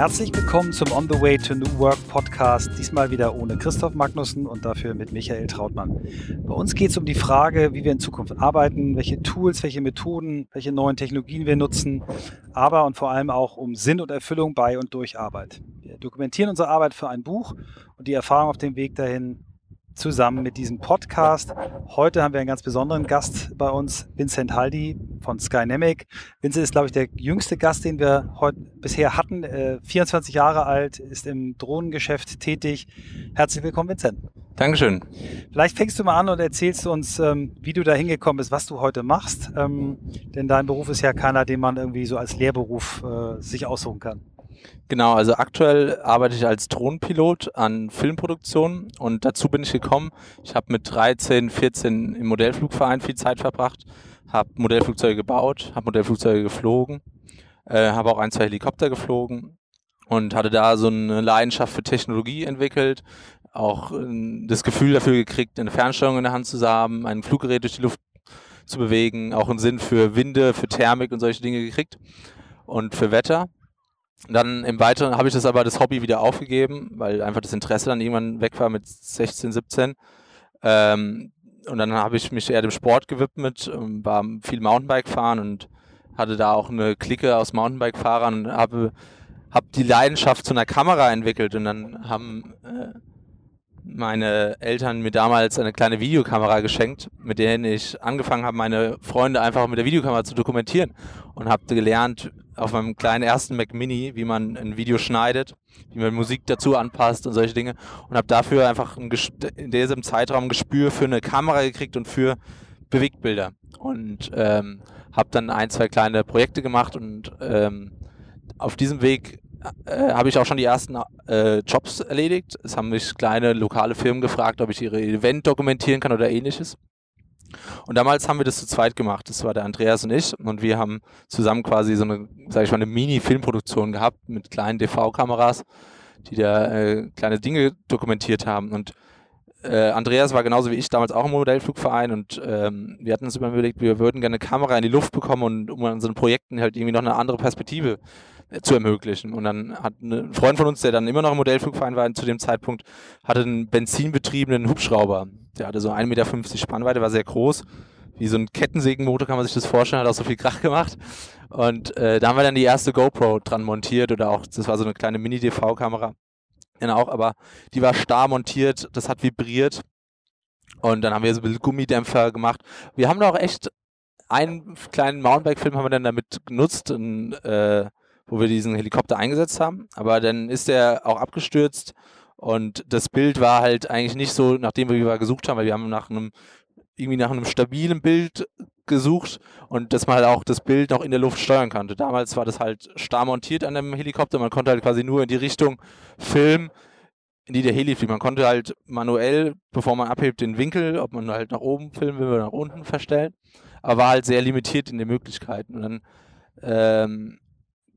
Herzlich willkommen zum On the Way to New Work Podcast. Diesmal wieder ohne Christoph Magnussen und dafür mit Michael Trautmann. Bei uns geht es um die Frage, wie wir in Zukunft arbeiten, welche Tools, welche Methoden, welche neuen Technologien wir nutzen, aber und vor allem auch um Sinn und Erfüllung bei und durch Arbeit. Wir dokumentieren unsere Arbeit für ein Buch und die Erfahrung auf dem Weg dahin zusammen mit diesem Podcast. Heute haben wir einen ganz besonderen Gast bei uns, Vincent Haldi von Skynamic. Vincent ist, glaube ich, der jüngste Gast, den wir heute bisher hatten. Äh, 24 Jahre alt, ist im Drohnengeschäft tätig. Herzlich willkommen, Vincent. Dankeschön. Vielleicht fängst du mal an und erzählst uns, ähm, wie du da hingekommen bist, was du heute machst. Ähm, denn dein Beruf ist ja keiner, den man irgendwie so als Lehrberuf äh, sich aussuchen kann. Genau, also aktuell arbeite ich als Drohnenpilot an Filmproduktionen und dazu bin ich gekommen. Ich habe mit 13, 14 im Modellflugverein viel Zeit verbracht, habe Modellflugzeuge gebaut, habe Modellflugzeuge geflogen, äh, habe auch ein, zwei Helikopter geflogen und hatte da so eine Leidenschaft für Technologie entwickelt, auch äh, das Gefühl dafür gekriegt, eine Fernsteuerung in der Hand zu haben, ein Fluggerät durch die Luft zu bewegen, auch einen Sinn für Winde, für Thermik und solche Dinge gekriegt und für Wetter. Dann im Weiteren habe ich das aber das Hobby wieder aufgegeben, weil einfach das Interesse dann irgendwann weg war mit 16, 17. Ähm, und dann habe ich mich eher dem Sport gewidmet, ähm, war viel Mountainbike fahren und hatte da auch eine Clique aus Mountainbike-Fahrern und habe, habe die Leidenschaft zu einer Kamera entwickelt und dann haben äh, meine Eltern mir damals eine kleine Videokamera geschenkt, mit der ich angefangen habe, meine Freunde einfach mit der Videokamera zu dokumentieren und habe gelernt auf meinem kleinen ersten Mac Mini, wie man ein Video schneidet, wie man Musik dazu anpasst und solche Dinge und habe dafür einfach in diesem Zeitraum ein Gespür für eine Kamera gekriegt und für Bewegtbilder und ähm, habe dann ein, zwei kleine Projekte gemacht und ähm, auf diesem Weg äh, habe ich auch schon die ersten äh, Jobs erledigt. Es haben mich kleine lokale Firmen gefragt, ob ich ihre Event dokumentieren kann oder ähnliches. Und damals haben wir das zu zweit gemacht. Das war der Andreas und ich. Und wir haben zusammen quasi so eine, sag ich mal, eine Mini-Filmproduktion gehabt mit kleinen DV-Kameras, die da äh, kleine Dinge dokumentiert haben. Und äh, Andreas war genauso wie ich damals auch im Modellflugverein und ähm, wir hatten uns überlegt, wir würden gerne eine Kamera in die Luft bekommen und um an unseren Projekten halt irgendwie noch eine andere Perspektive zu ermöglichen. Und dann hat ein Freund von uns, der dann immer noch im Modellflugverein war, zu dem Zeitpunkt, hatte einen benzinbetriebenen Hubschrauber. Der hatte so 1,50 Meter Spannweite, war sehr groß. Wie so ein Kettensägenmotor kann man sich das vorstellen, hat auch so viel Krach gemacht. Und äh, da haben wir dann die erste GoPro dran montiert oder auch, das war so eine kleine Mini-DV-Kamera. Genau, aber die war starr montiert, das hat vibriert. Und dann haben wir so ein bisschen Gummidämpfer gemacht. Wir haben da auch echt einen kleinen Mountainbike-Film haben wir dann damit genutzt. Und, äh, wo wir diesen Helikopter eingesetzt haben. Aber dann ist er auch abgestürzt und das Bild war halt eigentlich nicht so, nachdem wir gesucht haben, weil wir haben nach einem irgendwie nach einem stabilen Bild gesucht und dass man halt auch das Bild noch in der Luft steuern konnte. Damals war das halt starr montiert an dem Helikopter, man konnte halt quasi nur in die Richtung filmen, in die der Heli fliegt. Man konnte halt manuell, bevor man abhebt, den Winkel, ob man halt nach oben filmen will oder nach unten verstellen, aber war halt sehr limitiert in den Möglichkeiten. Und dann ähm,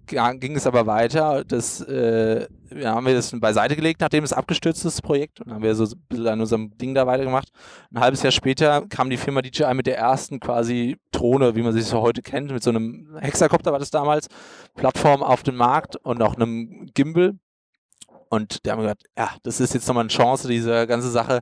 ging es aber weiter. Das äh, haben wir das beiseite gelegt, nachdem es abgestürzt ist, das Projekt. Und dann haben wir so ein bisschen an unserem Ding da weitergemacht. Ein halbes Jahr später kam die Firma DJI mit der ersten quasi Drohne, wie man sich so heute kennt, mit so einem Hexakopter war das damals, Plattform auf den Markt und auch einem Gimbal. Und da haben wir gesagt, ja, das ist jetzt nochmal eine Chance, diese ganze Sache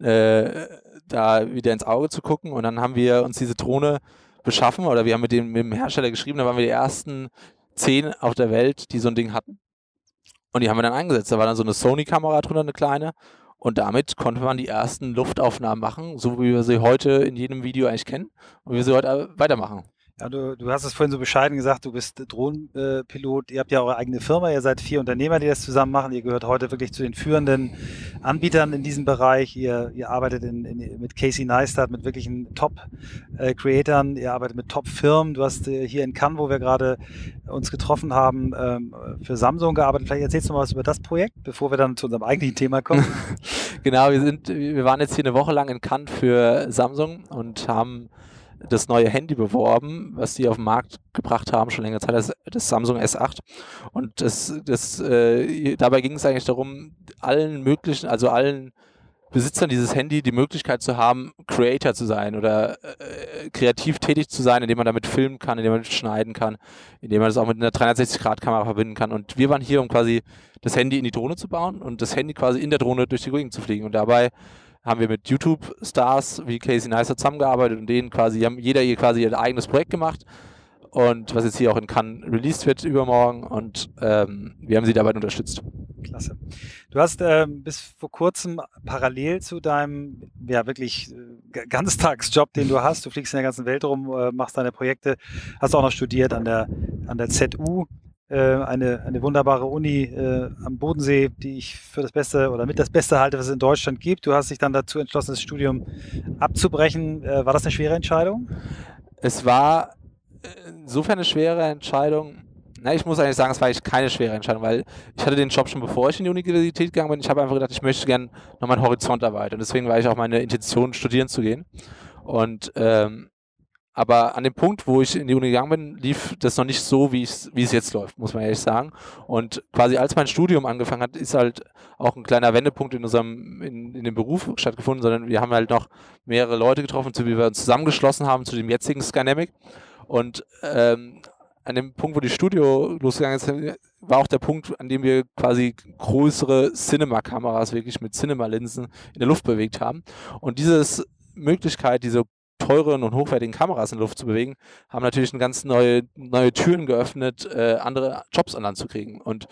äh, da wieder ins Auge zu gucken. Und dann haben wir uns diese Drohne beschaffen oder wir haben mit dem, mit dem Hersteller geschrieben, da waren wir die ersten, zehn auf der Welt, die so ein Ding hatten. Und die haben wir dann eingesetzt. Da war dann so eine Sony-Kamera drunter, eine kleine. Und damit konnte man die ersten Luftaufnahmen machen, so wie wir sie heute in jedem Video eigentlich kennen und wie wir sie heute weitermachen. Ja, du, du hast es vorhin so bescheiden gesagt, du bist Drohnenpilot, ihr habt ja eure eigene Firma, ihr seid vier Unternehmer, die das zusammen machen, ihr gehört heute wirklich zu den führenden Anbietern in diesem Bereich, ihr, ihr arbeitet in, in, mit Casey Neistat, mit wirklichen Top-Creatern, ihr arbeitet mit Top-Firmen, du hast äh, hier in Cannes, wo wir gerade uns getroffen haben, ähm, für Samsung gearbeitet, vielleicht erzählst du mal was über das Projekt, bevor wir dann zu unserem eigentlichen Thema kommen. genau, wir sind, wir waren jetzt hier eine Woche lang in Cannes für Samsung und haben das neue Handy beworben, was die auf den Markt gebracht haben, schon länger Zeit, das, das Samsung S8. Und das, das, äh, dabei ging es eigentlich darum, allen möglichen, also allen Besitzern dieses Handy die Möglichkeit zu haben, Creator zu sein oder äh, kreativ tätig zu sein, indem man damit filmen kann, indem man schneiden kann, indem man das auch mit einer 360-Grad-Kamera verbinden kann. Und wir waren hier, um quasi das Handy in die Drohne zu bauen und das Handy quasi in der Drohne durch die Gegend zu fliegen. Und dabei haben wir mit YouTube-Stars wie Casey Neistat zusammengearbeitet und denen quasi, haben jeder ihr quasi ihr eigenes Projekt gemacht und was jetzt hier auch in Cannes released wird übermorgen und ähm, wir haben sie dabei unterstützt. Klasse. Du hast ähm, bis vor kurzem parallel zu deinem ja wirklich äh, Ganztagsjob, den du hast, du fliegst in der ganzen Welt rum, äh, machst deine Projekte, hast auch noch studiert an der an der ZU, äh, eine, eine wunderbare Uni äh, am Bodensee, die ich für das Beste oder mit das Beste halte, was es in Deutschland gibt. Du hast dich dann dazu entschlossen, das Studium abzubrechen. Äh, war das eine schwere Entscheidung? Es war insofern eine schwere Entscheidung. Na, ich muss eigentlich sagen, es war eigentlich keine schwere Entscheidung, weil ich hatte den Job schon bevor ich in die Universität gegangen bin. Ich habe einfach gedacht, ich möchte gerne noch meinen Horizont erweitern. Deswegen war ich auch meine Intention, studieren zu gehen. Und ähm, aber an dem Punkt, wo ich in die Uni gegangen bin, lief das noch nicht so, wie es jetzt läuft, muss man ehrlich sagen. Und quasi als mein Studium angefangen hat, ist halt auch ein kleiner Wendepunkt in unserem, in, in dem Beruf stattgefunden, sondern wir haben halt noch mehrere Leute getroffen, zu wie wir uns zusammengeschlossen haben zu dem jetzigen Skynamic. Und ähm, an dem Punkt, wo die Studio losgegangen ist, war auch der Punkt, an dem wir quasi größere Cinema-Kameras wirklich mit Cinema-Linsen in der Luft bewegt haben. Und diese Möglichkeit, diese teuren und hochwertigen Kameras in der Luft zu bewegen, haben natürlich eine ganz neue, neue Türen geöffnet, äh, andere Jobs an Land zu kriegen. Und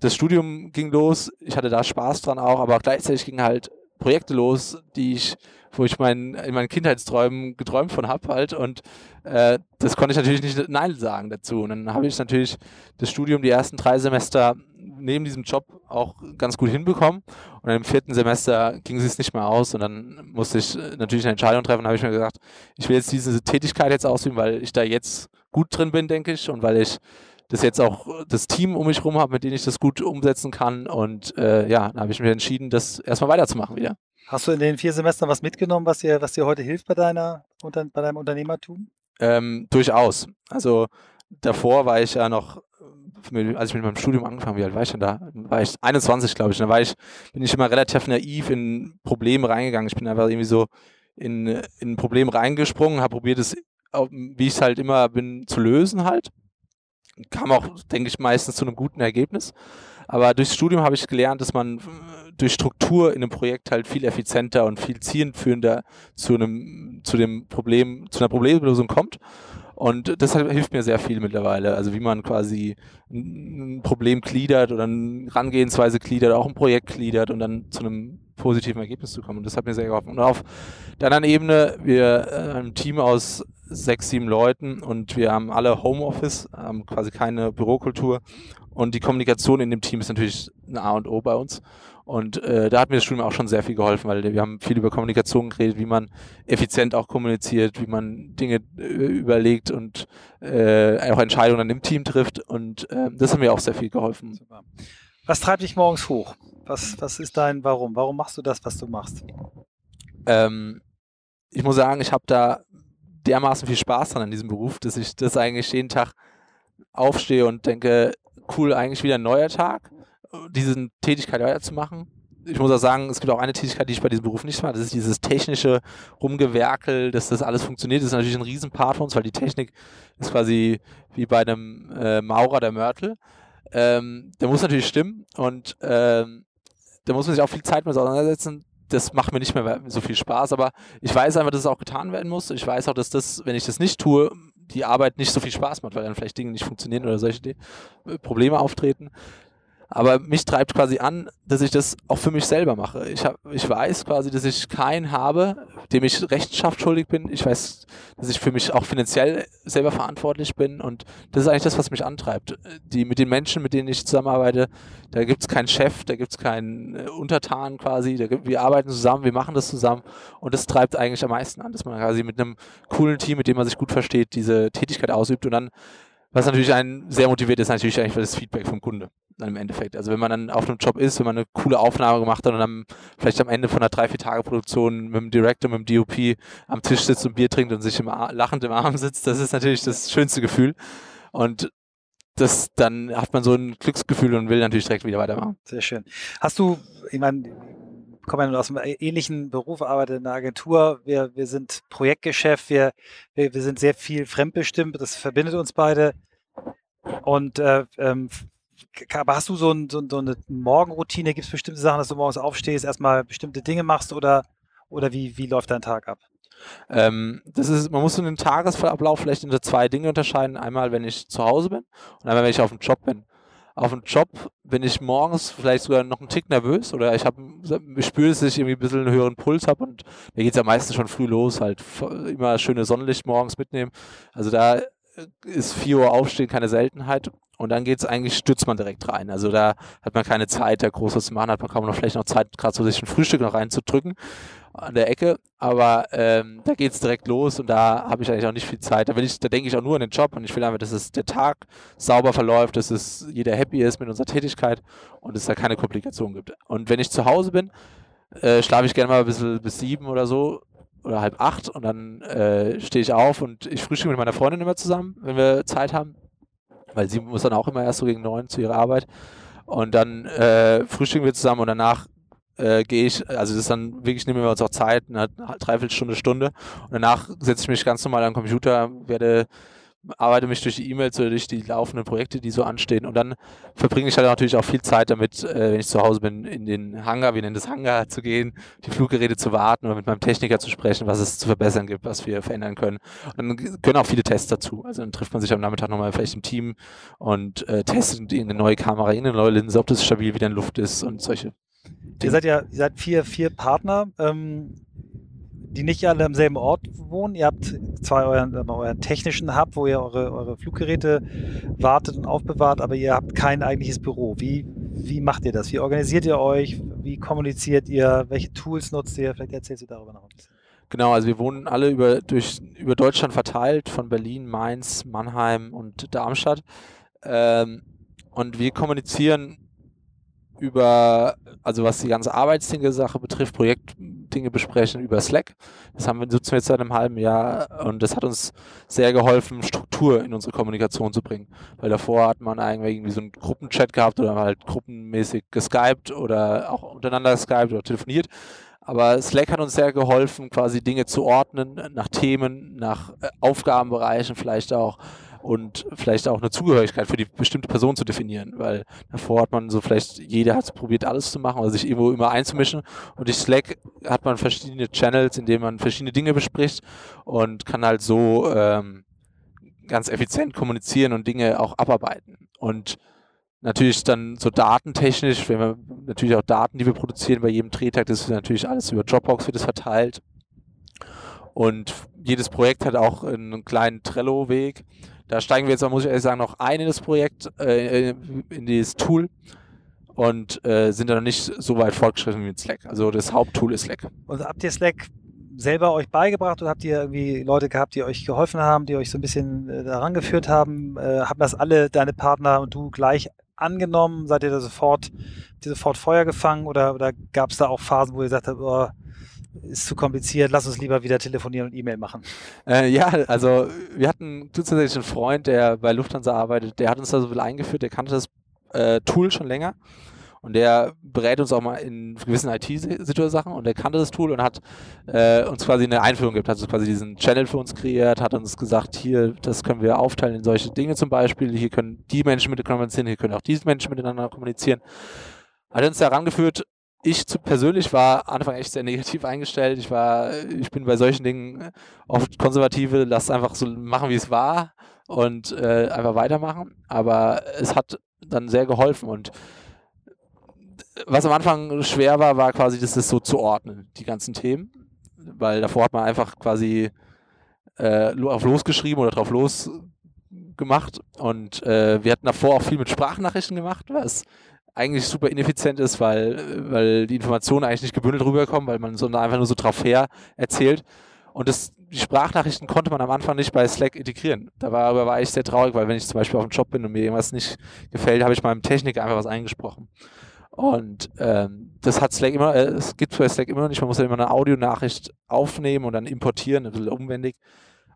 das Studium ging los, ich hatte da Spaß dran auch, aber gleichzeitig gingen halt Projekte los, die ich wo ich mein, in meinen Kindheitsträumen geträumt von habe halt und äh, das konnte ich natürlich nicht Nein sagen dazu. Und dann habe ich natürlich das Studium die ersten drei Semester neben diesem Job auch ganz gut hinbekommen. Und im vierten Semester ging es nicht mehr aus und dann musste ich äh, natürlich eine Entscheidung treffen. Da habe ich mir gesagt, ich will jetzt diese Tätigkeit jetzt ausüben, weil ich da jetzt gut drin bin, denke ich, und weil ich das jetzt auch das Team um mich herum habe, mit dem ich das gut umsetzen kann. Und äh, ja, dann habe ich mich entschieden, das erstmal weiterzumachen wieder. Hast du in den vier Semestern was mitgenommen, was dir, was dir heute hilft bei, deiner, bei deinem Unternehmertum? Ähm, durchaus. Also davor war ich ja noch, als ich mit meinem Studium angefangen habe, wie alt war ich denn da? War ich 21, glaube ich. Da war ich, bin ich immer relativ naiv in Probleme reingegangen. Ich bin einfach irgendwie so in, in ein Problem reingesprungen, habe probiert es, wie ich es halt immer bin, zu lösen halt. Kam auch, denke ich, meistens zu einem guten Ergebnis. Aber durchs Studium habe ich gelernt, dass man durch Struktur in einem Projekt halt viel effizienter und viel zielführender zu einem, zu dem Problem, zu einer Problemlösung kommt. Und das hilft mir sehr viel mittlerweile. Also wie man quasi ein Problem gliedert oder eine Herangehensweise gliedert, auch ein Projekt gliedert und dann zu einem positiven Ergebnis zu kommen. Und das hat mir sehr geholfen. Und auf der anderen Ebene, wir äh, ein Team aus sechs, sieben Leuten und wir haben alle Homeoffice, haben quasi keine Bürokultur. Und die Kommunikation in dem Team ist natürlich ein A und O bei uns. Und äh, da hat mir das Studium auch schon sehr viel geholfen, weil wir haben viel über Kommunikation geredet, wie man effizient auch kommuniziert, wie man Dinge äh, überlegt und äh, auch Entscheidungen dann im Team trifft. Und äh, das hat mir auch sehr viel geholfen. Super. Was treibt dich morgens hoch? Was, was ist dein Warum? Warum machst du das, was du machst? Ähm, ich muss sagen, ich habe da dermaßen viel Spaß dran an diesem Beruf, dass ich das eigentlich jeden Tag aufstehe und denke, cool, eigentlich wieder ein neuer Tag diese Tätigkeit weiterzumachen. Ich muss auch sagen, es gibt auch eine Tätigkeit, die ich bei diesem Beruf nicht mache. Das ist dieses technische Rumgewerkel, dass das alles funktioniert. Das ist natürlich ein Riesenpart für uns, weil die Technik ist quasi wie bei einem äh, Maurer der Mörtel. Ähm, der muss natürlich stimmen und ähm, da muss man sich auch viel Zeit mit auseinandersetzen. Das macht mir nicht mehr so viel Spaß, aber ich weiß einfach, dass es auch getan werden muss. Ich weiß auch, dass das, wenn ich das nicht tue, die Arbeit nicht so viel Spaß macht, weil dann vielleicht Dinge nicht funktionieren oder solche Probleme auftreten. Aber mich treibt quasi an, dass ich das auch für mich selber mache. Ich, hab, ich weiß quasi, dass ich keinen habe, dem ich Rechenschaft schuldig bin. Ich weiß, dass ich für mich auch finanziell selber verantwortlich bin. Und das ist eigentlich das, was mich antreibt. Die, mit den Menschen, mit denen ich zusammenarbeite, da gibt es keinen Chef, da gibt es keinen äh, Untertan quasi. Gibt, wir arbeiten zusammen, wir machen das zusammen. Und das treibt eigentlich am meisten an, dass man quasi mit einem coolen Team, mit dem man sich gut versteht, diese Tätigkeit ausübt und dann was natürlich einen sehr motiviert ist, natürlich eigentlich das Feedback vom Kunde dann im Endeffekt. Also wenn man dann auf einem Job ist, wenn man eine coole Aufnahme gemacht hat und dann vielleicht am Ende von einer drei, vier Tage Produktion mit dem Director, mit dem DOP am Tisch sitzt und Bier trinkt und sich im lachend im Arm sitzt, das ist natürlich das schönste Gefühl. Und das, dann hat man so ein Glücksgefühl und will natürlich direkt wieder weitermachen. Sehr schön. Hast du, ich meine, komme ja aus einem ähnlichen Beruf, arbeite in einer Agentur. Wir, wir sind Projektgeschäft, wir, wir, wir sind sehr viel fremdbestimmt, das verbindet uns beide. Und äh, ähm, aber hast du so, ein, so, so eine Morgenroutine? Gibt es bestimmte Sachen, dass du morgens aufstehst, erstmal bestimmte Dinge machst oder, oder wie, wie läuft dein Tag ab? Ähm, das ist, man muss in den Tagesablauf vielleicht in zwei Dinge unterscheiden. Einmal, wenn ich zu Hause bin und einmal, wenn ich auf dem Job bin. Auf dem Job bin ich morgens vielleicht sogar noch einen Tick nervös oder ich, ich spüre, dass ich irgendwie ein bisschen einen höheren Puls habe und mir geht es ja meistens schon früh los, halt immer schöne Sonnenlicht morgens mitnehmen. Also da ist 4 Uhr aufstehen keine Seltenheit und dann geht es eigentlich, stürzt man direkt rein. Also da hat man keine Zeit, da groß was zu machen, hat man kaum noch vielleicht noch Zeit, gerade so sich ein Frühstück noch reinzudrücken an der Ecke. Aber ähm, da geht es direkt los und da habe ich eigentlich auch nicht viel Zeit. Da, da denke ich auch nur an den Job und ich will einfach, dass es der Tag sauber verläuft, dass es jeder happy ist mit unserer Tätigkeit und es da keine Komplikationen gibt. Und wenn ich zu Hause bin, äh, schlafe ich gerne mal ein bisschen bis sieben oder so oder halb acht und dann äh, stehe ich auf und ich frühstücke mit meiner Freundin immer zusammen, wenn wir Zeit haben weil sie muss dann auch immer erst so gegen neun zu ihrer Arbeit. Und dann äh, frühstücken wir zusammen und danach äh, gehe ich, also das ist dann wirklich, nehmen wir uns auch Zeit, eine Dreiviertelstunde, Stunde. Und danach setze ich mich ganz normal am Computer, werde arbeite mich durch die E-Mails oder durch die laufenden Projekte, die so anstehen. Und dann verbringe ich halt natürlich auch viel Zeit damit, äh, wenn ich zu Hause bin, in den Hangar, wir nennen das Hangar, zu gehen, die Fluggeräte zu warten oder mit meinem Techniker zu sprechen, was es zu verbessern gibt, was wir verändern können. Und dann können auch viele Tests dazu. Also dann trifft man sich am Nachmittag nochmal vielleicht im Team und äh, testet eine neue Kamera, eine neue Linse, ob das stabil wieder in Luft ist und solche. Ihr seid ja, ihr seid vier, vier Partner. Ähm die nicht alle am selben Ort wohnen. Ihr habt zwar euren, euren technischen Hub, wo ihr eure, eure Fluggeräte wartet und aufbewahrt, aber ihr habt kein eigentliches Büro. Wie, wie macht ihr das? Wie organisiert ihr euch? Wie kommuniziert ihr? Welche Tools nutzt ihr? Vielleicht erzählst du darüber noch ein bisschen. Genau, also wir wohnen alle über, durch, über Deutschland verteilt, von Berlin, Mainz, Mannheim und Darmstadt. Ähm, und wir kommunizieren über, also was die ganze Arbeitsdinge-Sache betrifft, Projektdinge besprechen über Slack. Das haben wir, nutzen wir jetzt seit einem halben Jahr und das hat uns sehr geholfen, Struktur in unsere Kommunikation zu bringen. Weil davor hat man eigentlich irgendwie so einen Gruppenchat gehabt oder halt gruppenmäßig geskypt oder auch untereinander geskypt oder telefoniert. Aber Slack hat uns sehr geholfen, quasi Dinge zu ordnen, nach Themen, nach äh, Aufgabenbereichen vielleicht auch und vielleicht auch eine Zugehörigkeit für die bestimmte Person zu definieren, weil davor hat man so vielleicht, jeder hat probiert alles zu machen oder sich irgendwo immer einzumischen und durch Slack hat man verschiedene Channels, in denen man verschiedene Dinge bespricht und kann halt so ähm, ganz effizient kommunizieren und Dinge auch abarbeiten. Und natürlich dann so datentechnisch, wenn wir natürlich auch Daten, die wir produzieren bei jedem Drehtag, das ist natürlich alles über Dropbox wird es verteilt. Und jedes Projekt hat auch einen kleinen Trello-Weg, da steigen wir jetzt, muss ich ehrlich sagen, noch ein in das Projekt, äh, in dieses Tool und äh, sind da noch nicht so weit fortgeschritten wie Slack. Also das Haupttool ist Slack. Und habt ihr Slack selber euch beigebracht oder habt ihr irgendwie Leute gehabt, die euch geholfen haben, die euch so ein bisschen äh, daran geführt haben? Äh, haben das alle deine Partner und du gleich angenommen? Seid ihr da sofort, sofort Feuer gefangen oder, oder gab es da auch Phasen, wo ihr gesagt habt, oh, ist zu kompliziert, lass uns lieber wieder telefonieren und E-Mail machen. Äh, ja, also wir hatten zusätzlich einen Freund, der bei Lufthansa arbeitet, der hat uns da so viel eingeführt, der kannte das äh, Tool schon länger. Und der berät uns auch mal in gewissen IT-Sachen und der kannte das Tool und hat äh, uns quasi eine Einführung gegeben, hat also quasi diesen Channel für uns kreiert, hat uns gesagt, hier, das können wir aufteilen in solche Dinge zum Beispiel, hier können die Menschen miteinander kommunizieren, hier können auch diese Menschen miteinander kommunizieren. Hat uns da rangeführt, ich zu, persönlich war Anfang echt sehr negativ eingestellt. Ich war, ich bin bei solchen Dingen oft konservative, lass einfach so machen, wie es war und äh, einfach weitermachen. Aber es hat dann sehr geholfen und was am Anfang schwer war, war quasi, das so zu ordnen, die ganzen Themen. Weil davor hat man einfach quasi äh, auf losgeschrieben oder drauf losgemacht. Und äh, wir hatten davor auch viel mit Sprachnachrichten gemacht, was eigentlich super ineffizient ist, weil, weil die Informationen eigentlich nicht gebündelt rüberkommen, weil man so einfach nur so drauf her erzählt. Und das, die Sprachnachrichten konnte man am Anfang nicht bei Slack integrieren. Darüber war ich sehr traurig, weil wenn ich zum Beispiel auf dem Job bin und mir irgendwas nicht gefällt, habe ich meinem Techniker einfach was eingesprochen. Und ähm, das hat Slack immer, äh, es gibt bei Slack immer noch nicht, man muss ja immer eine Audionachricht aufnehmen und dann importieren, ein bisschen umwendig.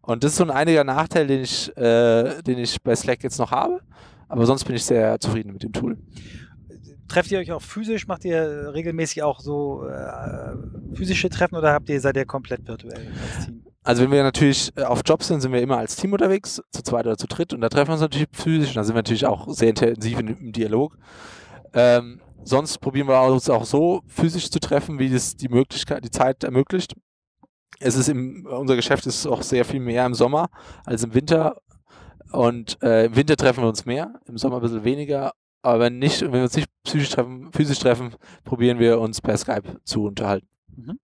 Und das ist so ein einiger Nachteil, den ich, äh, den ich bei Slack jetzt noch habe. Aber sonst bin ich sehr zufrieden mit dem Tool trefft ihr euch auch physisch? Macht ihr regelmäßig auch so äh, physische Treffen oder habt ihr, seid ihr komplett virtuell als Team? Also wenn wir natürlich äh, auf Jobs sind, sind wir immer als Team unterwegs, zu zweit oder zu dritt und da treffen wir uns natürlich physisch und da sind wir natürlich auch sehr intensiv in, im Dialog. Ähm, sonst probieren wir uns auch so physisch zu treffen, wie das die Möglichkeit, die Zeit ermöglicht. Es ist im, unser Geschäft ist auch sehr viel mehr im Sommer als im Winter. Und äh, im Winter treffen wir uns mehr, im Sommer ein bisschen weniger. Aber wenn nicht, wenn wir uns nicht physisch treffen, physisch treffen, probieren wir uns per Skype zu unterhalten. Mhm.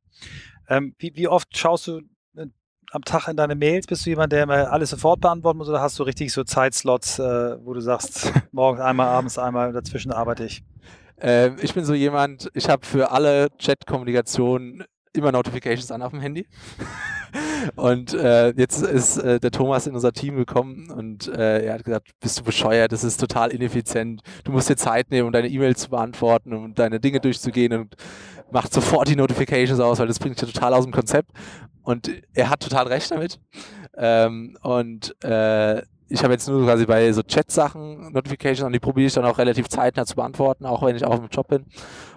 Ähm, wie, wie oft schaust du äh, am Tag in deine Mails? Bist du jemand, der immer alles sofort beantworten muss oder hast du richtig so Zeitslots, äh, wo du sagst, morgens einmal, abends einmal, dazwischen arbeite ich? Ähm, ich bin so jemand, ich habe für alle Chat-Kommunikation immer Notifications an auf dem Handy. und äh, jetzt ist äh, der Thomas in unser Team gekommen und äh, er hat gesagt, bist du bescheuert, das ist total ineffizient. Du musst dir Zeit nehmen, um deine E-Mails zu beantworten, um deine Dinge durchzugehen und macht sofort die Notifications aus, weil das bringt dich total aus dem Konzept. Und er hat total recht damit. Ähm, und äh, ich habe jetzt nur quasi bei so Chat-Sachen Notifications und die probiere ich dann auch relativ zeitnah zu beantworten, auch wenn ich auch im Job bin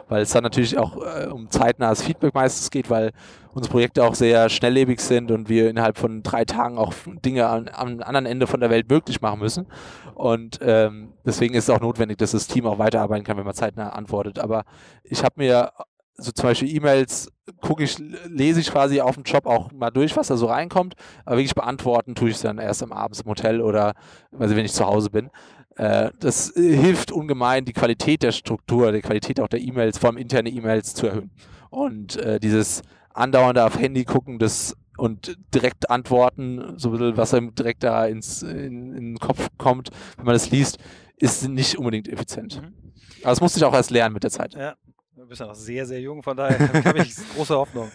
weil es dann natürlich auch äh, um zeitnahes Feedback meistens geht, weil unsere Projekte auch sehr schnelllebig sind und wir innerhalb von drei Tagen auch Dinge am, am anderen Ende von der Welt möglich machen müssen. Und ähm, deswegen ist es auch notwendig, dass das Team auch weiterarbeiten kann, wenn man zeitnah antwortet. Aber ich habe mir so zum Beispiel E-Mails gucke ich, lese ich quasi auf dem Job auch mal durch, was da so reinkommt, aber wirklich beantworten tue ich es dann erst am Abend im Hotel oder also wenn ich zu Hause bin. Äh, das hilft ungemein, die Qualität der Struktur, die Qualität auch der E-Mails, vor allem interne E-Mails zu erhöhen. Und äh, dieses andauernde auf Handy gucken, das und direkt antworten, so ein bisschen, was einem direkt da ins, in, in, den Kopf kommt, wenn man das liest, ist nicht unbedingt effizient. Mhm. Aber das musste ich auch erst lernen mit der Zeit. Ja. Du bist ja noch sehr, sehr jung, von daher habe ich große Hoffnung.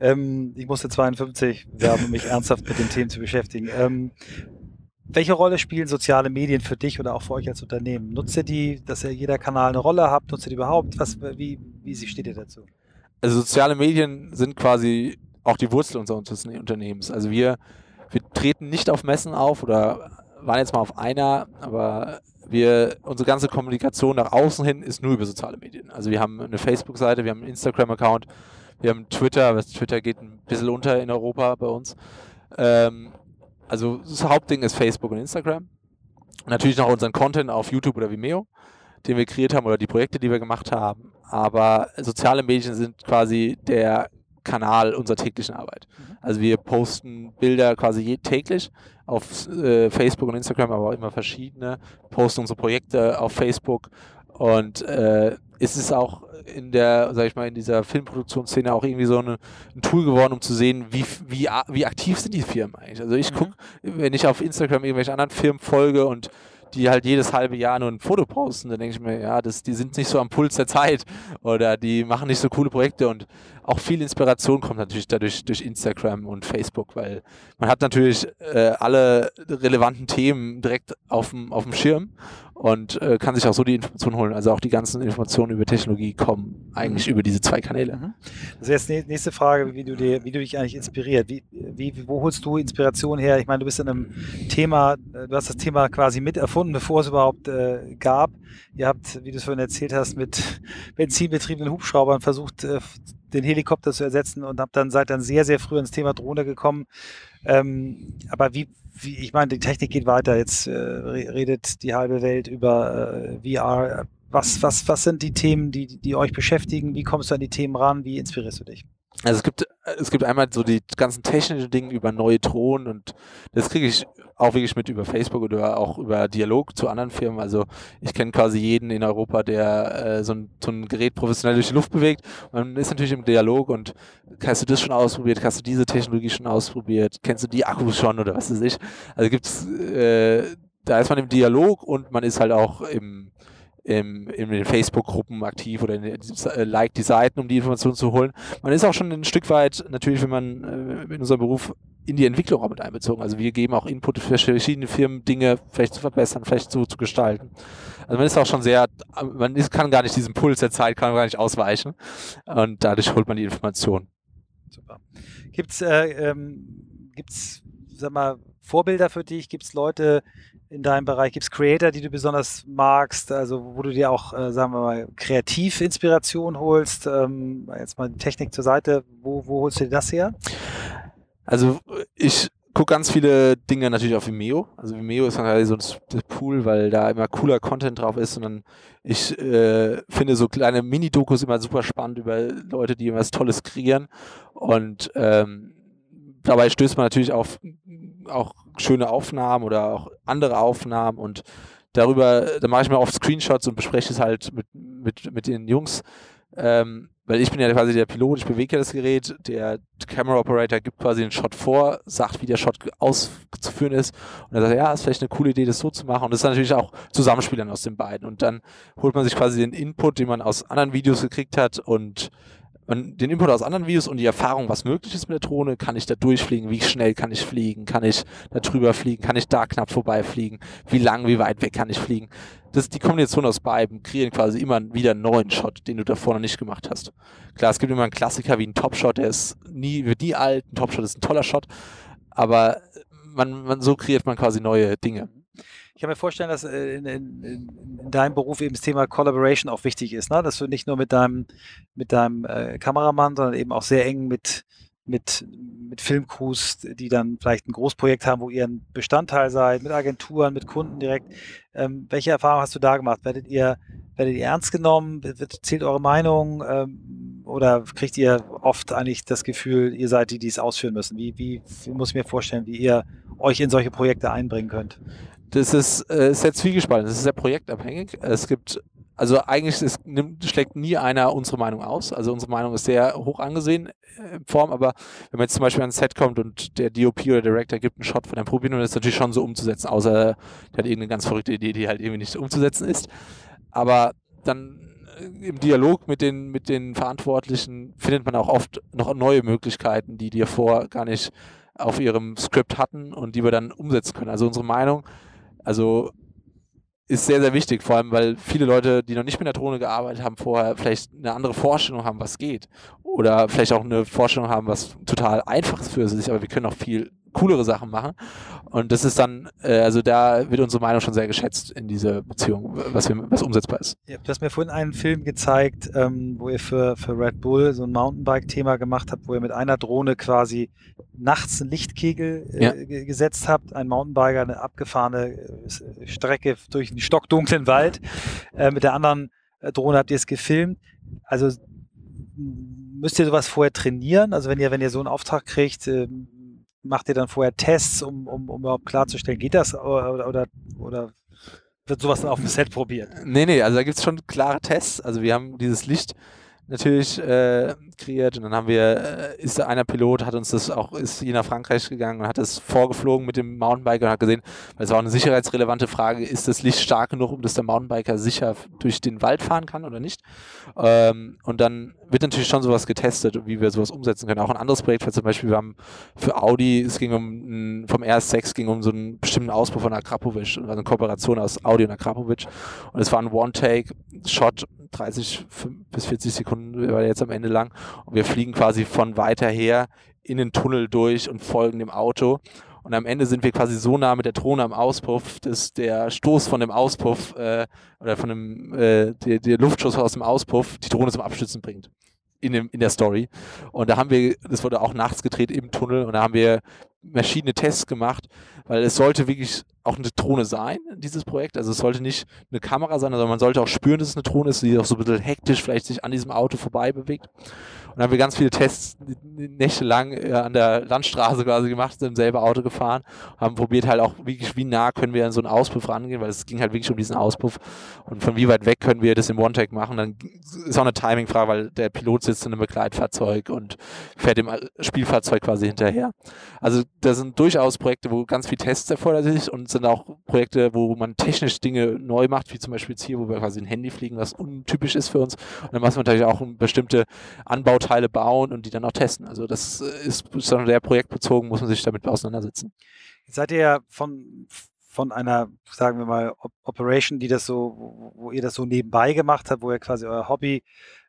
Ähm, ich musste 52 werden, um mich ernsthaft mit den Themen zu beschäftigen. Ähm, welche Rolle spielen soziale Medien für dich oder auch für euch als Unternehmen? Nutzt ihr die, dass ihr jeder Kanal eine Rolle habt? Nutzt ihr die überhaupt? Was, wie, wie steht ihr dazu? Also soziale Medien sind quasi auch die Wurzel unseres Unternehmens. Also wir, wir treten nicht auf Messen auf oder waren jetzt mal auf einer, aber wir, unsere ganze Kommunikation nach außen hin ist nur über soziale Medien. Also wir haben eine Facebook-Seite, wir haben einen Instagram-Account, wir haben Twitter, Twitter geht ein bisschen unter in Europa bei uns. Ähm, also das Hauptding ist Facebook und Instagram. Natürlich noch unseren Content auf YouTube oder Vimeo, den wir kreiert haben oder die Projekte, die wir gemacht haben. Aber soziale Medien sind quasi der Kanal unserer täglichen Arbeit. Mhm. Also wir posten Bilder quasi täglich auf äh, Facebook und Instagram, aber auch immer verschiedene, posten unsere Projekte auf Facebook und äh, es ist auch in der, sag ich mal, in dieser Filmproduktionsszene auch irgendwie so eine, ein Tool geworden, um zu sehen, wie, wie, wie aktiv sind die Firmen eigentlich. Also ich mhm. gucke, wenn ich auf Instagram irgendwelche anderen Firmen folge und die halt jedes halbe Jahr nur ein Foto posten, dann denke ich mir, ja, das, die sind nicht so am Puls der Zeit oder die machen nicht so coole Projekte und auch viel Inspiration kommt natürlich dadurch durch Instagram und Facebook, weil man hat natürlich äh, alle relevanten Themen direkt auf dem, auf dem Schirm und äh, kann sich auch so die Informationen holen. Also auch die ganzen Informationen über Technologie kommen eigentlich mhm. über diese zwei Kanäle. Mhm. Das ist jetzt die nächste Frage, wie du, dir, wie du dich eigentlich inspiriert. Wie, wie, wo holst du Inspiration her? Ich meine, du bist in einem Thema, äh, du hast das Thema quasi mit erfunden, bevor es überhaupt äh, gab. Ihr habt, wie du es vorhin erzählt hast, mit benzinbetriebenen Hubschraubern versucht, äh, den Helikopter zu ersetzen und habt dann seid dann sehr, sehr früh ins Thema Drohne gekommen. Ähm, aber wie, wie, ich meine, die Technik geht weiter. Jetzt äh, redet die halbe Welt über äh, VR. Was, was, was sind die Themen, die, die euch beschäftigen? Wie kommst du an die Themen ran? Wie inspirierst du dich? Also es gibt, es gibt einmal so die ganzen technischen Dinge über Neutronen und das kriege ich auch wirklich mit über Facebook oder auch über Dialog zu anderen Firmen. Also ich kenne quasi jeden in Europa, der äh, so, ein, so ein Gerät professionell durch die Luft bewegt. Man ist natürlich im Dialog und hast du das schon ausprobiert? Hast du diese Technologie schon ausprobiert? Kennst du die Akkus schon oder was weiß ich? Also gibt's, äh, da ist man im Dialog und man ist halt auch im im, in den Facebook-Gruppen aktiv oder in, äh, like die Seiten, um die Informationen zu holen. Man ist auch schon ein Stück weit, natürlich, wenn man äh, in unserem Beruf in die Entwicklung auch mit einbezogen. Also wir geben auch Input für verschiedene Firmen, Dinge vielleicht zu verbessern, vielleicht so zu gestalten. Also man ist auch schon sehr, man ist, kann gar nicht diesem Puls der Zeit, kann gar nicht ausweichen. Und dadurch holt man die Informationen. Super. Gibt's, äh, ähm, gibt's, sag mal, Vorbilder für dich? Gibt es Leute in deinem Bereich, gibt es Creator, die du besonders magst, also wo du dir auch, äh, sagen wir mal, kreativ Inspiration holst? Ähm, jetzt mal die Technik zur Seite, wo, wo holst du dir das her? Also ich gucke ganz viele Dinge natürlich auf Vimeo. Also Vimeo ist dann so das Pool, weil da immer cooler Content drauf ist und dann ich äh, finde so kleine Mini-Dokus immer super spannend über Leute, die irgendwas Tolles kreieren und ähm, dabei stößt man natürlich auf auch schöne Aufnahmen oder auch andere Aufnahmen und darüber, da mache ich mir oft Screenshots und bespreche es halt mit, mit, mit den Jungs. Ähm, weil ich bin ja quasi der Pilot, ich bewege ja das Gerät, der Camera Operator gibt quasi den Shot vor, sagt, wie der Shot auszuführen ist. Und er sagt, ja, ist vielleicht eine coole Idee, das so zu machen. Und das ist natürlich auch Zusammenspielern aus den beiden. Und dann holt man sich quasi den Input, den man aus anderen Videos gekriegt hat und man, den Input aus anderen Videos und die Erfahrung, was möglich ist mit der Drohne, kann ich da durchfliegen, wie schnell kann ich fliegen, kann ich da drüber fliegen, kann ich da knapp vorbeifliegen, wie lang, wie weit weg kann ich fliegen. Das, die Kombination aus beiden kreieren quasi immer wieder einen neuen Shot, den du davor noch nicht gemacht hast. Klar, es gibt immer einen Klassiker wie ein Topshot, der ist nie, wird nie alt, ein Topshot ist ein toller Shot, aber man, man, so kreiert man quasi neue Dinge. Ich kann mir vorstellen, dass äh, in, in, in, deinem Beruf eben das Thema Collaboration auch wichtig ist, ne? dass du nicht nur mit deinem, mit deinem äh, Kameramann, sondern eben auch sehr eng mit, mit, mit Filmcrews, die dann vielleicht ein Großprojekt haben, wo ihr ein Bestandteil seid, mit Agenturen, mit Kunden direkt. Ähm, welche Erfahrungen hast du da gemacht? Werdet ihr, werdet ihr ernst genommen? Wird, zählt eure Meinung? Ähm, oder kriegt ihr oft eigentlich das Gefühl, ihr seid die, die es ausführen müssen? Wie, wie, wie muss ich mir vorstellen, wie ihr euch in solche Projekte einbringen könnt? Das ist, äh, ist sehr zwiegespalten. Das ist sehr projektabhängig. Es gibt, also eigentlich ist, nimmt, schlägt nie einer unsere Meinung aus. Also unsere Meinung ist sehr hoch angesehen äh, in Form, aber wenn man jetzt zum Beispiel an ein Set kommt und der DOP oder Director gibt einen Shot von einem probieren, dann ist natürlich schon so umzusetzen, außer der hat irgendeine ganz verrückte Idee, die halt irgendwie nicht umzusetzen ist. Aber dann äh, im Dialog mit den, mit den Verantwortlichen findet man auch oft noch neue Möglichkeiten, die dir vor gar nicht auf ihrem Skript hatten und die wir dann umsetzen können. Also unsere Meinung also ist sehr, sehr wichtig, vor allem weil viele Leute, die noch nicht mit der Drohne gearbeitet haben, vorher vielleicht eine andere Vorstellung haben, was geht. Oder vielleicht auch eine Vorstellung haben, was total einfach ist für sich, aber wir können auch viel coolere Sachen machen. Und das ist dann, äh, also da wird unsere Meinung schon sehr geschätzt in dieser Beziehung, was, wir, was umsetzbar ist. Ja, du hast mir vorhin einen Film gezeigt, ähm, wo ihr für, für Red Bull so ein Mountainbike-Thema gemacht habt, wo ihr mit einer Drohne quasi nachts einen Lichtkegel äh, ja. gesetzt habt, ein Mountainbiker eine abgefahrene äh, Strecke durch einen stockdunklen Wald. Äh, mit der anderen äh, Drohne habt ihr es gefilmt. Also müsst ihr sowas vorher trainieren? Also wenn ihr, wenn ihr so einen Auftrag kriegt, ähm, macht ihr dann vorher Tests, um, um, um überhaupt klarzustellen, geht das oder, oder, oder wird sowas dann auf dem Set probiert? Nee, nee, also da gibt es schon klare Tests. Also wir haben dieses Licht natürlich äh, kreiert und dann haben wir, äh, ist einer Pilot, hat uns das auch, ist hier nach Frankreich gegangen und hat das vorgeflogen mit dem Mountainbiker und hat gesehen, weil es war auch eine sicherheitsrelevante Frage, ist das Licht stark genug, um dass der Mountainbiker sicher durch den Wald fahren kann oder nicht? Ähm, und dann wird natürlich schon sowas getestet, wie wir sowas umsetzen können. Auch ein anderes Projekt, zum Beispiel, wir haben für Audi, es ging um, vom RS6 ging um so einen bestimmten Ausbau von Akrapovic, also eine Kooperation aus Audi und Akrapovic. Und es war ein One-Take-Shot, 30 bis 40 Sekunden war jetzt am Ende lang. Und wir fliegen quasi von weiter her in den Tunnel durch und folgen dem Auto. Und am Ende sind wir quasi so nah mit der Drohne am Auspuff, dass der Stoß von dem Auspuff äh, oder von dem äh, der, der Luftschuss aus dem Auspuff die Drohne zum Abstützen bringt. In, dem, in der Story. Und da haben wir, das wurde auch nachts gedreht im Tunnel und da haben wir verschiedene Tests gemacht, weil es sollte wirklich auch eine Drohne sein, dieses Projekt. Also es sollte nicht eine Kamera sein, sondern man sollte auch spüren, dass es eine Drohne ist, die auch so ein bisschen hektisch vielleicht sich an diesem Auto vorbei bewegt. Und dann haben wir ganz viele Tests nächtelang äh, an der Landstraße quasi gemacht, sind im selben Auto gefahren, haben probiert halt auch wirklich, wie nah können wir an so einen Auspuff rangehen, weil es ging halt wirklich um diesen Auspuff und von wie weit weg können wir das im One-Tag machen. Dann ist auch eine Timing-Frage, weil der Pilot sitzt in einem Begleitfahrzeug und fährt dem Spielfahrzeug quasi hinterher. Also da sind durchaus Projekte, wo ganz viel Tests erforderlich und sind auch Projekte, wo man technisch Dinge neu macht, wie zum Beispiel jetzt hier, wo wir quasi ein Handy fliegen, was untypisch ist für uns. Und dann machen wir natürlich auch bestimmte Anbau Bauteile bauen und die dann auch testen. Also das ist schon sehr projektbezogen, muss man sich damit auseinandersetzen. Jetzt seid ihr ja von, von einer, sagen wir mal, Operation, die das so, wo ihr das so nebenbei gemacht habt, wo ihr quasi euer Hobby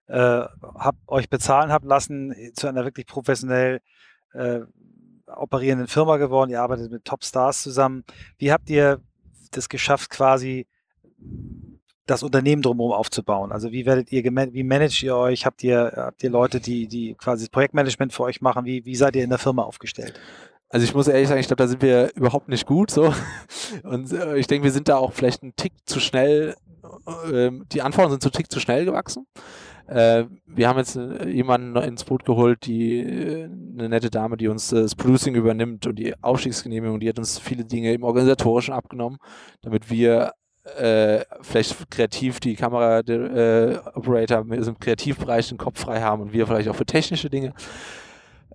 äh, habt, euch bezahlen habt lassen, zu einer wirklich professionell äh, operierenden Firma geworden, ihr arbeitet mit Top-Stars zusammen. Wie habt ihr das geschafft, quasi das Unternehmen drumherum aufzubauen? Also wie werdet ihr, wie managt ihr euch? Habt ihr, habt ihr Leute, die, die quasi das Projektmanagement für euch machen? Wie, wie seid ihr in der Firma aufgestellt? Also ich muss ehrlich sagen, ich glaube, da sind wir überhaupt nicht gut so. Und äh, ich denke, wir sind da auch vielleicht ein Tick zu schnell, äh, die Anforderungen sind zu Tick zu schnell gewachsen. Äh, wir haben jetzt äh, jemanden ins Boot geholt, die äh, eine nette Dame, die uns das Producing übernimmt und die Aufstiegsgenehmigung, die hat uns viele Dinge im Organisatorischen abgenommen, damit wir äh, vielleicht kreativ die Kamera-Operator äh, im Kreativbereich den Kopf frei haben und wir vielleicht auch für technische Dinge.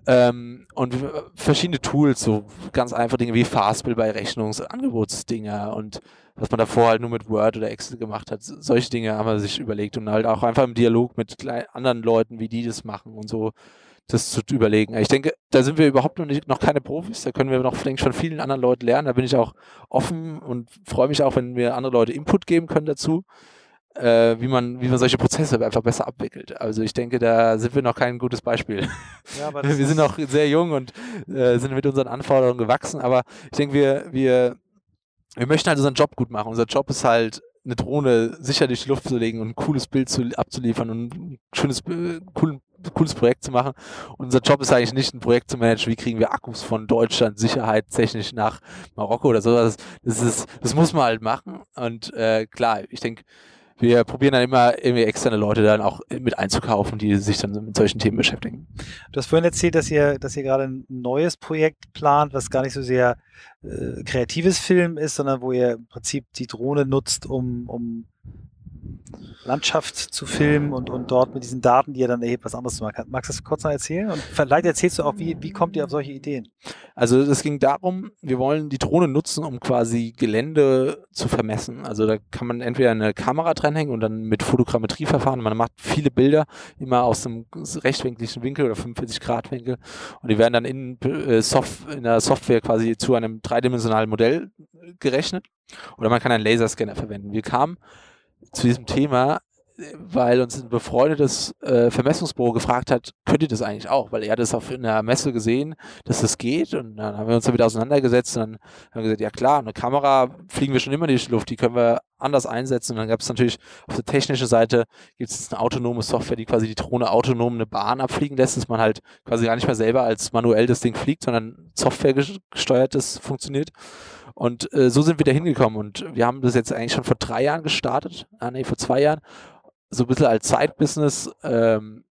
Ähm, und verschiedene Tools, so ganz einfach Dinge wie Fastbill bei Rechnungsangebotsdinger und was man davor halt nur mit Word oder Excel gemacht hat. Solche Dinge haben wir sich überlegt und halt auch einfach im Dialog mit anderen Leuten, wie die das machen und so das zu überlegen. Ich denke, da sind wir überhaupt noch, nicht, noch keine Profis, da können wir noch vielleicht von vielen anderen Leuten lernen. Da bin ich auch offen und freue mich auch, wenn mir andere Leute Input geben können dazu, äh, wie, man, wie man solche Prozesse einfach besser abwickelt. Also ich denke, da sind wir noch kein gutes Beispiel. Ja, wir sind noch sehr jung und äh, sind mit unseren Anforderungen gewachsen, aber ich denke, wir, wir, wir möchten halt unseren Job gut machen. Unser Job ist halt, eine Drohne sicher durch die Luft zu legen und ein cooles Bild zu, abzuliefern und ein schönes, äh, coolen cooles Projekt zu machen. unser Job ist eigentlich nicht ein Projekt zu managen, wie kriegen wir Akkus von Deutschland sicherheitstechnisch nach Marokko oder sowas. Das, ist, das muss man halt machen. Und äh, klar, ich denke, wir probieren dann immer irgendwie externe Leute dann auch mit einzukaufen, die sich dann mit solchen Themen beschäftigen. Du hast vorhin erzählt, dass ihr, dass ihr gerade ein neues Projekt plant, was gar nicht so sehr äh, kreatives Film ist, sondern wo ihr im Prinzip die Drohne nutzt, um, um Landschaft zu filmen und, und dort mit diesen Daten, die ihr dann erhebt, was anderes zu machen. Magst du das kurz noch erzählen? Und vielleicht erzählst du auch, wie, wie kommt ihr auf solche Ideen? Also es ging darum, wir wollen die Drohne nutzen, um quasi Gelände zu vermessen. Also da kann man entweder eine Kamera dranhängen und dann mit Fotogrammetrie verfahren. Man macht viele Bilder immer aus einem rechtwinkligen Winkel oder 45 Grad Winkel und die werden dann in, äh, Soft, in der Software quasi zu einem dreidimensionalen Modell gerechnet. Oder man kann einen Laserscanner verwenden. Wir kamen zu diesem Thema, weil uns ein befreundetes äh, Vermessungsbüro gefragt hat, könnt ihr das eigentlich auch? Weil er hat das auf einer Messe gesehen, dass das geht und dann haben wir uns damit auseinandergesetzt und dann haben wir gesagt, ja klar, eine Kamera fliegen wir schon immer in die Luft, die können wir anders einsetzen und dann gab es natürlich auf der technischen Seite gibt es eine autonome Software, die quasi die Drohne autonom eine Bahn abfliegen lässt, dass man halt quasi gar nicht mehr selber als manuell das Ding fliegt, sondern Software gesteuertes funktioniert und äh, so sind wir da hingekommen und wir haben das jetzt eigentlich schon vor drei Jahren gestartet, ah nee, vor zwei Jahren, so ein bisschen als Zeitbusiness. Ähm,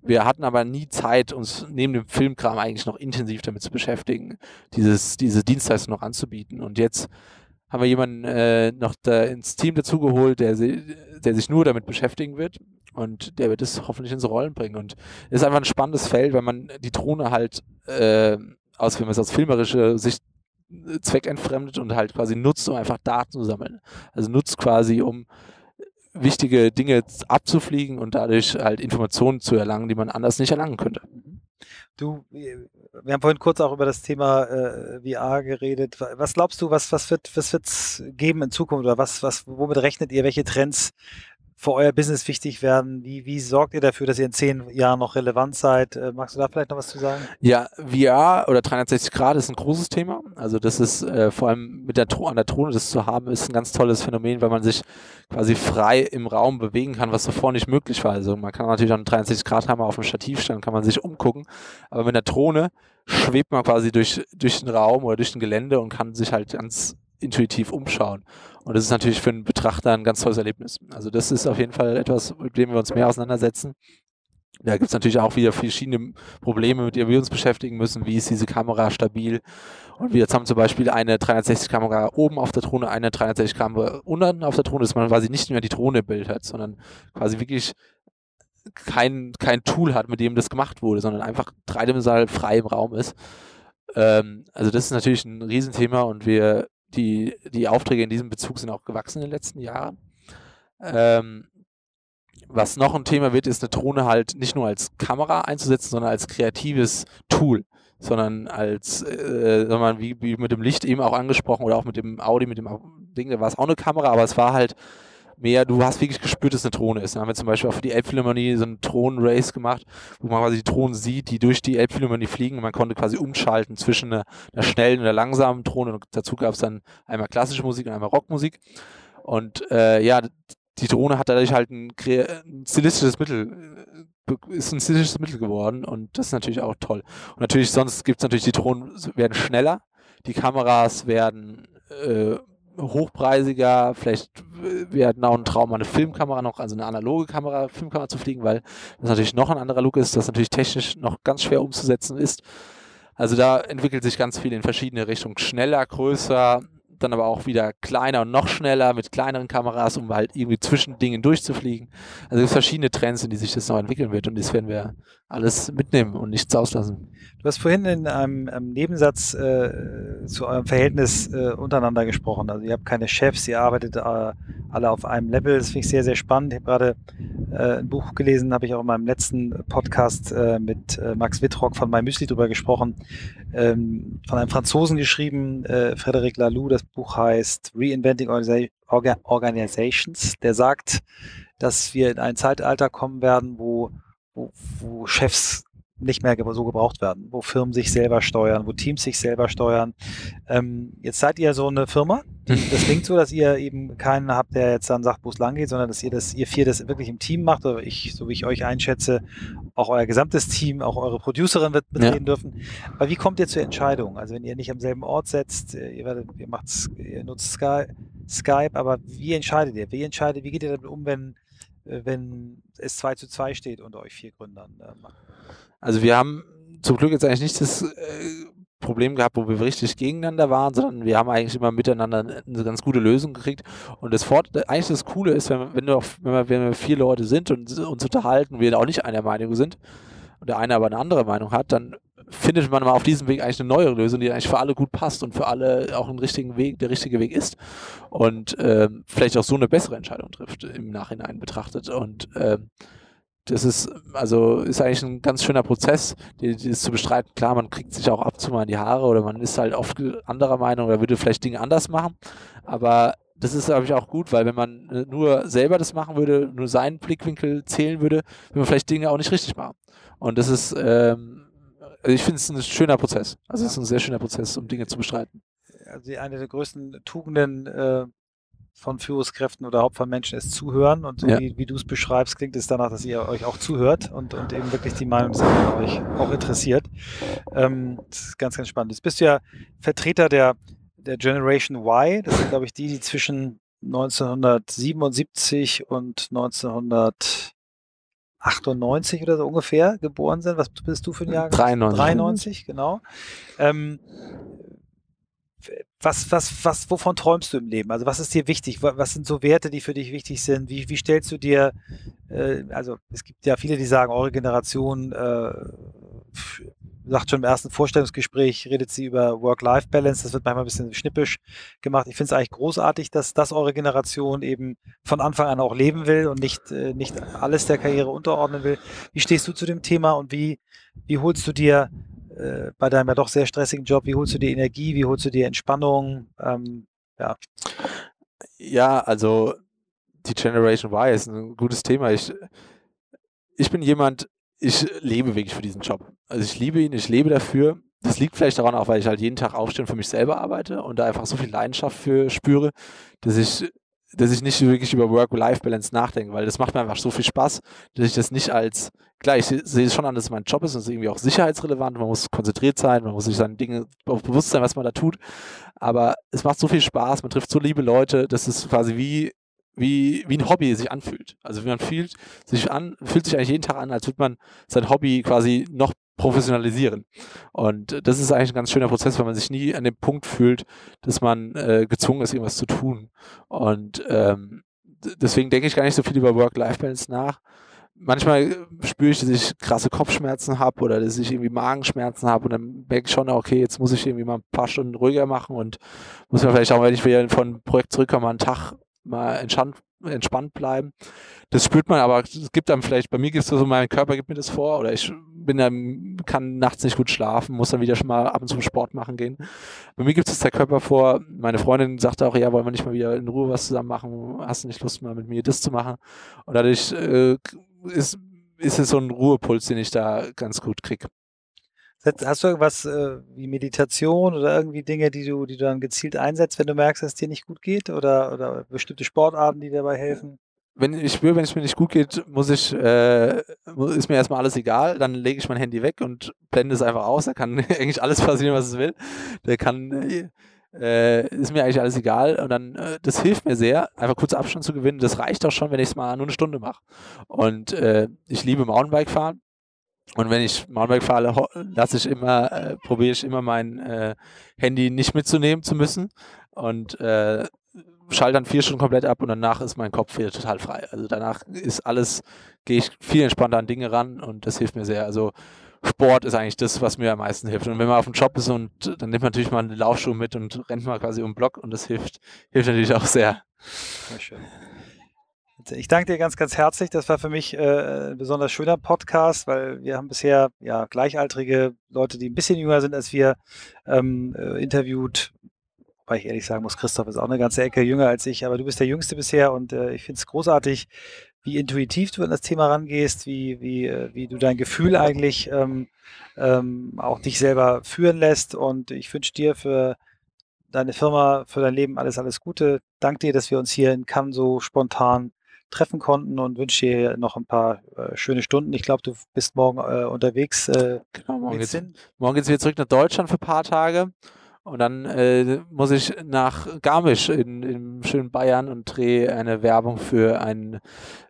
wir hatten aber nie Zeit, uns neben dem Filmkram eigentlich noch intensiv damit zu beschäftigen, dieses, diese Dienstleistung noch anzubieten. Und jetzt haben wir jemanden äh, noch da ins Team dazugeholt, der, der sich nur damit beschäftigen wird und der wird es hoffentlich ins Rollen bringen. Und es ist einfach ein spannendes Feld, wenn man die Drohne halt äh, aus, wenn man es aus filmerischer Sicht zweckentfremdet und halt quasi nutzt, um einfach Daten zu sammeln. Also nutzt quasi, um wichtige Dinge abzufliegen und dadurch halt Informationen zu erlangen, die man anders nicht erlangen könnte. Du, wir haben vorhin kurz auch über das Thema äh, VR geredet. Was glaubst du, was, was wird es geben in Zukunft oder was, was, womit rechnet ihr, welche Trends für euer Business wichtig werden? Wie, wie sorgt ihr dafür, dass ihr in zehn Jahren noch relevant seid? Äh, magst du da vielleicht noch was zu sagen? Ja, VR oder 360 Grad ist ein großes Thema. Also das ist äh, vor allem mit der an der Drohne das zu haben, ist ein ganz tolles Phänomen, weil man sich quasi frei im Raum bewegen kann, was davor nicht möglich war. Also man kann natürlich auch einen 360 Grad Hammer auf dem Stativ stellen, kann man sich umgucken. Aber mit der Drohne schwebt man quasi durch, durch den Raum oder durch ein Gelände und kann sich halt ganz intuitiv umschauen. Und das ist natürlich für einen Betrachter ein ganz tolles Erlebnis. Also das ist auf jeden Fall etwas, mit dem wir uns mehr auseinandersetzen. Da gibt es natürlich auch wieder verschiedene Probleme, mit denen wir uns beschäftigen müssen. Wie ist diese Kamera stabil? Und wir jetzt haben zum Beispiel eine 360-Kamera oben auf der Drohne, eine 360-Kamera unten auf der Drohne, dass man quasi nicht mehr die Drohne im Bild hat, sondern quasi wirklich kein, kein Tool hat, mit dem das gemacht wurde, sondern einfach dreidimensional frei im Raum ist. Ähm, also das ist natürlich ein Riesenthema und wir die, die Aufträge in diesem Bezug sind auch gewachsen in den letzten Jahren. Ähm, was noch ein Thema wird, ist eine Drohne halt nicht nur als Kamera einzusetzen, sondern als kreatives Tool, sondern als, äh, sondern wie, wie mit dem Licht eben auch angesprochen oder auch mit dem Audi, mit dem Ding, da war es auch eine Kamera, aber es war halt mehr, du hast wirklich gespürt, dass es eine Drohne ist. Dann haben wir zum Beispiel auch für die Elbphilharmonie so einen Drohnen-Race gemacht, wo man quasi die Drohnen sieht, die durch die Elbphilharmonie fliegen und man konnte quasi umschalten zwischen einer, einer schnellen und einer langsamen Drohne und dazu gab es dann einmal klassische Musik und einmal Rockmusik. Und äh, ja, die Drohne hat dadurch halt ein, ein stilistisches Mittel, äh, ist ein stilistisches Mittel geworden und das ist natürlich auch toll. Und natürlich, sonst gibt es natürlich, die Drohnen werden schneller, die Kameras werden äh, hochpreisiger, vielleicht wir hatten auch einen Traum, eine Filmkamera noch, also eine analoge Kamera, Filmkamera zu fliegen, weil das natürlich noch ein anderer Look ist, das natürlich technisch noch ganz schwer umzusetzen ist. Also da entwickelt sich ganz viel in verschiedene Richtungen. Schneller, größer, dann aber auch wieder kleiner und noch schneller mit kleineren Kameras, um halt irgendwie zwischen Dingen durchzufliegen. Also es gibt verschiedene Trends, in die sich das noch entwickeln wird und das werden wir alles mitnehmen und nichts auslassen. Du hast vorhin in einem, einem Nebensatz äh, zu eurem Verhältnis äh, untereinander gesprochen. Also ihr habt keine Chefs, ihr arbeitet äh, alle auf einem Level. Das finde ich sehr, sehr spannend. Ich habe gerade äh, ein Buch gelesen, habe ich auch in meinem letzten Podcast äh, mit äh, Max Wittrock von My Müsli drüber gesprochen, ähm, von einem Franzosen geschrieben, äh, Frédéric Laloux. Das Buch heißt Reinventing Organizations. Der sagt, dass wir in ein Zeitalter kommen werden, wo wo, wo Chefs nicht mehr so gebraucht werden, wo Firmen sich selber steuern, wo Teams sich selber steuern. Ähm, jetzt seid ihr so eine Firma. Das klingt so, dass ihr eben keinen habt, der jetzt dann sagt, wo es lang geht, sondern dass ihr das, ihr vier das wirklich im Team macht, oder ich, so wie ich euch einschätze, auch euer gesamtes Team, auch eure Producerin wird mitreden ja. dürfen. Aber wie kommt ihr zur Entscheidung? Also wenn ihr nicht am selben Ort setzt, äh, ihr, werdet, ihr, macht, ihr nutzt Sky, Skype, aber wie entscheidet ihr? Wie entscheidet, wie geht ihr damit um, wenn wenn es 2 zu 2 steht unter euch vier Gründern? Ähm, also wir haben zum Glück jetzt eigentlich nicht das äh, Problem gehabt, wo wir richtig gegeneinander waren, sondern wir haben eigentlich immer miteinander eine ganz gute Lösung gekriegt. Und das Fort eigentlich das Coole ist, wenn, wenn, wir, wenn, wir, wenn wir vier Leute sind und uns unterhalten, wir auch nicht einer Meinung sind und der eine aber eine andere Meinung hat, dann findet man mal auf diesem Weg eigentlich eine neue Lösung, die eigentlich für alle gut passt und für alle auch einen richtigen Weg, der richtige Weg ist und ähm, vielleicht auch so eine bessere Entscheidung trifft im Nachhinein betrachtet und ähm, das ist, also ist eigentlich ein ganz schöner Prozess, das zu bestreiten. Klar, man kriegt sich auch ab zu mal in die Haare oder man ist halt oft anderer Meinung oder würde vielleicht Dinge anders machen. Aber das ist, glaube ich, auch gut, weil wenn man äh, nur selber das machen würde, nur seinen Blickwinkel zählen würde, würde man vielleicht Dinge auch nicht richtig machen. Und das ist, ähm, also ich finde es ein schöner Prozess. Also es ist ein sehr schöner Prozess, um Dinge zu bestreiten. Also eine der größten Tugenden äh, von Führungskräften oder Haupt von Menschen ist zuhören. Und so ja. wie, wie du es beschreibst, klingt es danach, dass ihr euch auch zuhört und, und eben wirklich die Meinung euch auch interessiert. Ähm, das ist ganz, ganz spannend. Jetzt bist du ja Vertreter der, der Generation Y. Das sind, glaube ich, die, die zwischen 1977 und 1900 98 oder so ungefähr geboren sind. Was bist du für ein Jahr? 93. 93, genau. Ähm, was, was, was, wovon träumst du im Leben? Also was ist dir wichtig? Was sind so Werte, die für dich wichtig sind? Wie, wie stellst du dir, äh, also es gibt ja viele, die sagen, eure Generation äh, sagt schon im ersten Vorstellungsgespräch, redet sie über Work-Life-Balance. Das wird manchmal ein bisschen schnippisch gemacht. Ich finde es eigentlich großartig, dass das eure Generation eben von Anfang an auch leben will und nicht, äh, nicht alles der Karriere unterordnen will. Wie stehst du zu dem Thema und wie, wie holst du dir äh, bei deinem ja doch sehr stressigen Job, wie holst du dir Energie, wie holst du dir Entspannung? Ähm, ja. ja, also die Generation Y ist ein gutes Thema. Ich, ich bin jemand, ich lebe wirklich für diesen Job. Also ich liebe ihn, ich lebe dafür. Das liegt vielleicht daran auch, weil ich halt jeden Tag aufstehe und für mich selber arbeite und da einfach so viel Leidenschaft für spüre, dass ich, dass ich nicht wirklich über Work-Life-Balance nachdenke, weil das macht mir einfach so viel Spaß, dass ich das nicht als, klar, ich sehe es schon an, dass es mein Job ist und es ist irgendwie auch sicherheitsrelevant, man muss konzentriert sein, man muss sich seinen Dingen bewusst sein, was man da tut, aber es macht so viel Spaß, man trifft so liebe Leute, dass es quasi wie wie, wie ein Hobby sich anfühlt. Also wie man fühlt sich an, fühlt sich eigentlich jeden Tag an, als würde man sein Hobby quasi noch professionalisieren. Und das ist eigentlich ein ganz schöner Prozess, weil man sich nie an dem Punkt fühlt, dass man äh, gezwungen ist, irgendwas zu tun. Und ähm, deswegen denke ich gar nicht so viel über Work-Life-Balance nach. Manchmal spüre ich, dass ich krasse Kopfschmerzen habe oder dass ich irgendwie Magenschmerzen habe und dann merke ich schon, okay, jetzt muss ich irgendwie mal ein paar Stunden ruhiger machen und muss mir vielleicht auch, wenn ich wieder von Projekt zurückkomme, einen Tag mal entspannt, entspannt bleiben. Das spürt man, aber es gibt dann vielleicht, bei mir gibt es so, mein Körper gibt mir das vor oder ich bin dann, kann nachts nicht gut schlafen, muss dann wieder schon mal ab und zu Sport machen gehen. Bei mir gibt es der Körper vor, meine Freundin sagte auch, ja, wollen wir nicht mal wieder in Ruhe was zusammen machen, hast du nicht Lust mal mit mir das zu machen? Und dadurch äh, ist, ist es so ein Ruhepuls, den ich da ganz gut kriege. Hast du irgendwas äh, wie Meditation oder irgendwie Dinge, die du, die du dann gezielt einsetzt, wenn du merkst, dass es dir nicht gut geht? Oder, oder bestimmte Sportarten, die dabei helfen? Wenn ich spüre, wenn es mir nicht gut geht, muss ich, äh, ist mir erstmal alles egal, dann lege ich mein Handy weg und blende es einfach aus. Da kann eigentlich alles passieren, was es will. Der kann, äh, ist mir eigentlich alles egal. Und dann, äh, das hilft mir sehr, einfach kurz Abstand zu gewinnen. Das reicht auch schon, wenn ich es mal nur eine Stunde mache. Und äh, ich liebe Mountainbike fahren. Und wenn ich Mountainbike fahre, lasse ich immer, äh, probiere ich immer mein äh, Handy nicht mitzunehmen zu müssen und äh, schalte dann vier Stunden komplett ab und danach ist mein Kopf wieder total frei. Also danach ist alles, gehe ich viel entspannter an Dinge ran und das hilft mir sehr. Also Sport ist eigentlich das, was mir am meisten hilft. Und wenn man auf dem Job ist und dann nimmt man natürlich mal einen Laufschuh mit und rennt mal quasi um den Block und das hilft, hilft natürlich auch sehr. Sehr schön. Ich danke dir ganz, ganz herzlich. Das war für mich äh, ein besonders schöner Podcast, weil wir haben bisher ja gleichaltrige Leute, die ein bisschen jünger sind als wir, ähm, äh, interviewt. Wobei ich ehrlich sagen muss, Christoph ist auch eine ganze Ecke jünger als ich, aber du bist der Jüngste bisher und äh, ich finde es großartig, wie intuitiv du an das Thema rangehst, wie, wie, äh, wie du dein Gefühl eigentlich ähm, ähm, auch dich selber führen lässt. Und ich wünsche dir für deine Firma, für dein Leben alles, alles Gute. Dank dir, dass wir uns hier in Cannes so spontan treffen konnten und wünsche dir noch ein paar äh, schöne Stunden. Ich glaube, du bist morgen äh, unterwegs. Äh, genau, morgen geht's, morgen geht's wieder zurück nach Deutschland für ein paar Tage. Und dann äh, muss ich nach Garmisch in, in schönen Bayern und drehe eine Werbung für ein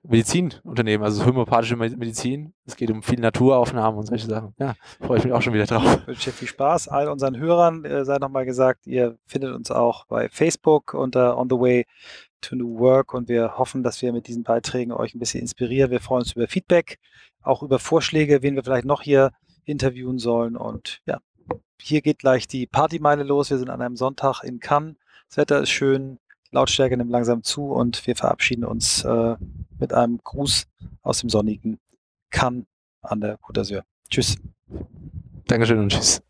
Medizinunternehmen, also homöopathische Medizin. Es geht um viele Naturaufnahmen und solche Sachen. Ja, freue ich mich auch schon wieder drauf. Ich wünsche dir viel Spaß. All unseren Hörern äh, sei nochmal gesagt, ihr findet uns auch bei Facebook unter On the Way to New Work und wir hoffen, dass wir mit diesen Beiträgen euch ein bisschen inspirieren. Wir freuen uns über Feedback, auch über Vorschläge, wen wir vielleicht noch hier interviewen sollen und ja, hier geht gleich die Partymeile los. Wir sind an einem Sonntag in Cannes. Das Wetter ist schön, Lautstärke nimmt langsam zu und wir verabschieden uns äh, mit einem Gruß aus dem sonnigen Cannes an der Côte d'Azur. Tschüss. Dankeschön und tschüss.